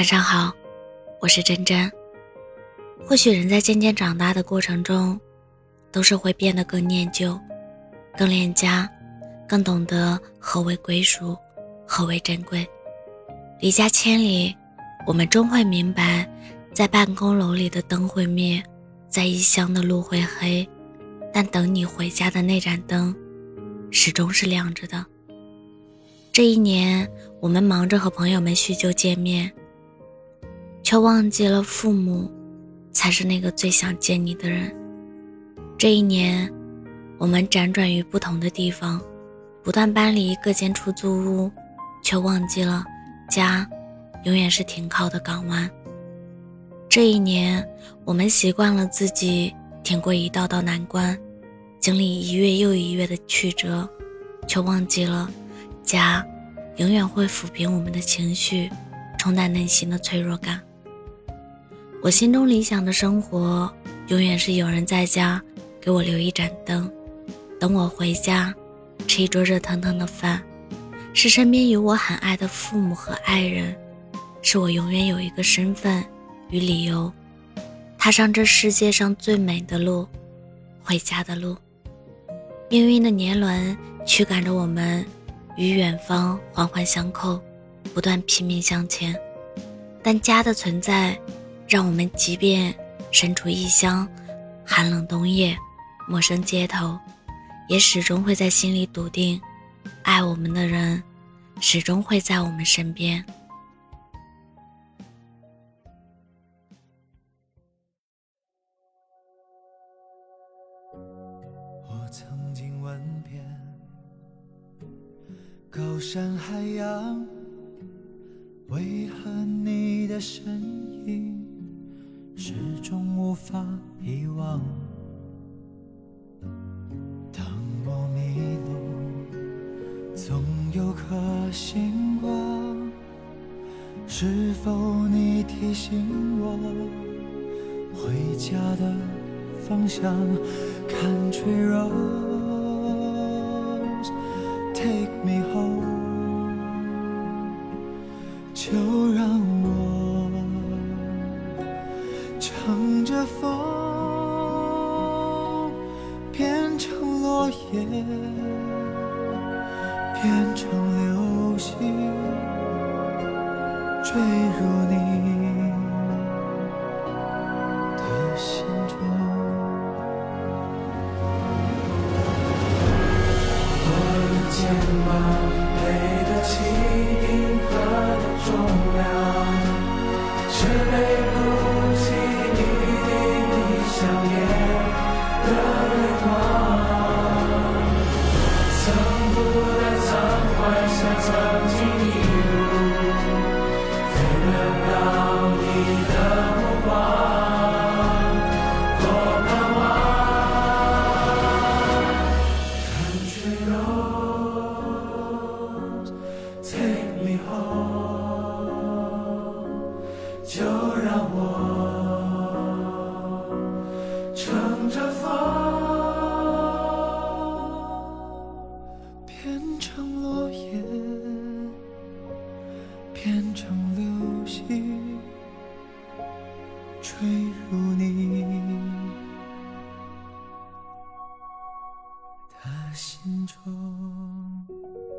晚上好，我是真真。或许人在渐渐长大的过程中，都是会变得更念旧、更恋家、更懂得何为归属、何为珍贵。离家千里，我们终会明白，在办公楼里的灯会灭，在异乡的路会黑，但等你回家的那盏灯，始终是亮着的。这一年，我们忙着和朋友们叙旧见面，却忘记了父母才是那个最想见你的人。这一年，我们辗转于不同的地方，不断搬离各间出租屋，却忘记了家永远是停靠的港湾。这一年，我们习惯了自己挺过一道道难关，经历一月又一月的曲折，却忘记了。家，永远会抚平我们的情绪，冲淡内心的脆弱感。我心中理想的生活，永远是有人在家给我留一盏灯，等我回家，吃一桌热腾腾的饭，是身边有我很爱的父母和爱人，是我永远有一个身份与理由，踏上这世界上最美的路，回家的路。命运的年轮驱赶着我们。与远方环环相扣，不断拼命向前。但家的存在，让我们即便身处异乡，寒冷冬夜，陌生街头，也始终会在心里笃定，爱我们的人，始终会在我们身边。我曾经问遍。高山海洋，为何你的身影始终无法遗忘？当我迷路，总有颗星光，是否你提醒我回家的方向？Country roads take me home。的风，变成落叶，变成流星，坠入你的心中。我的肩膀背得起银河的。重量，着风变成落叶变成流星坠入你。的心中。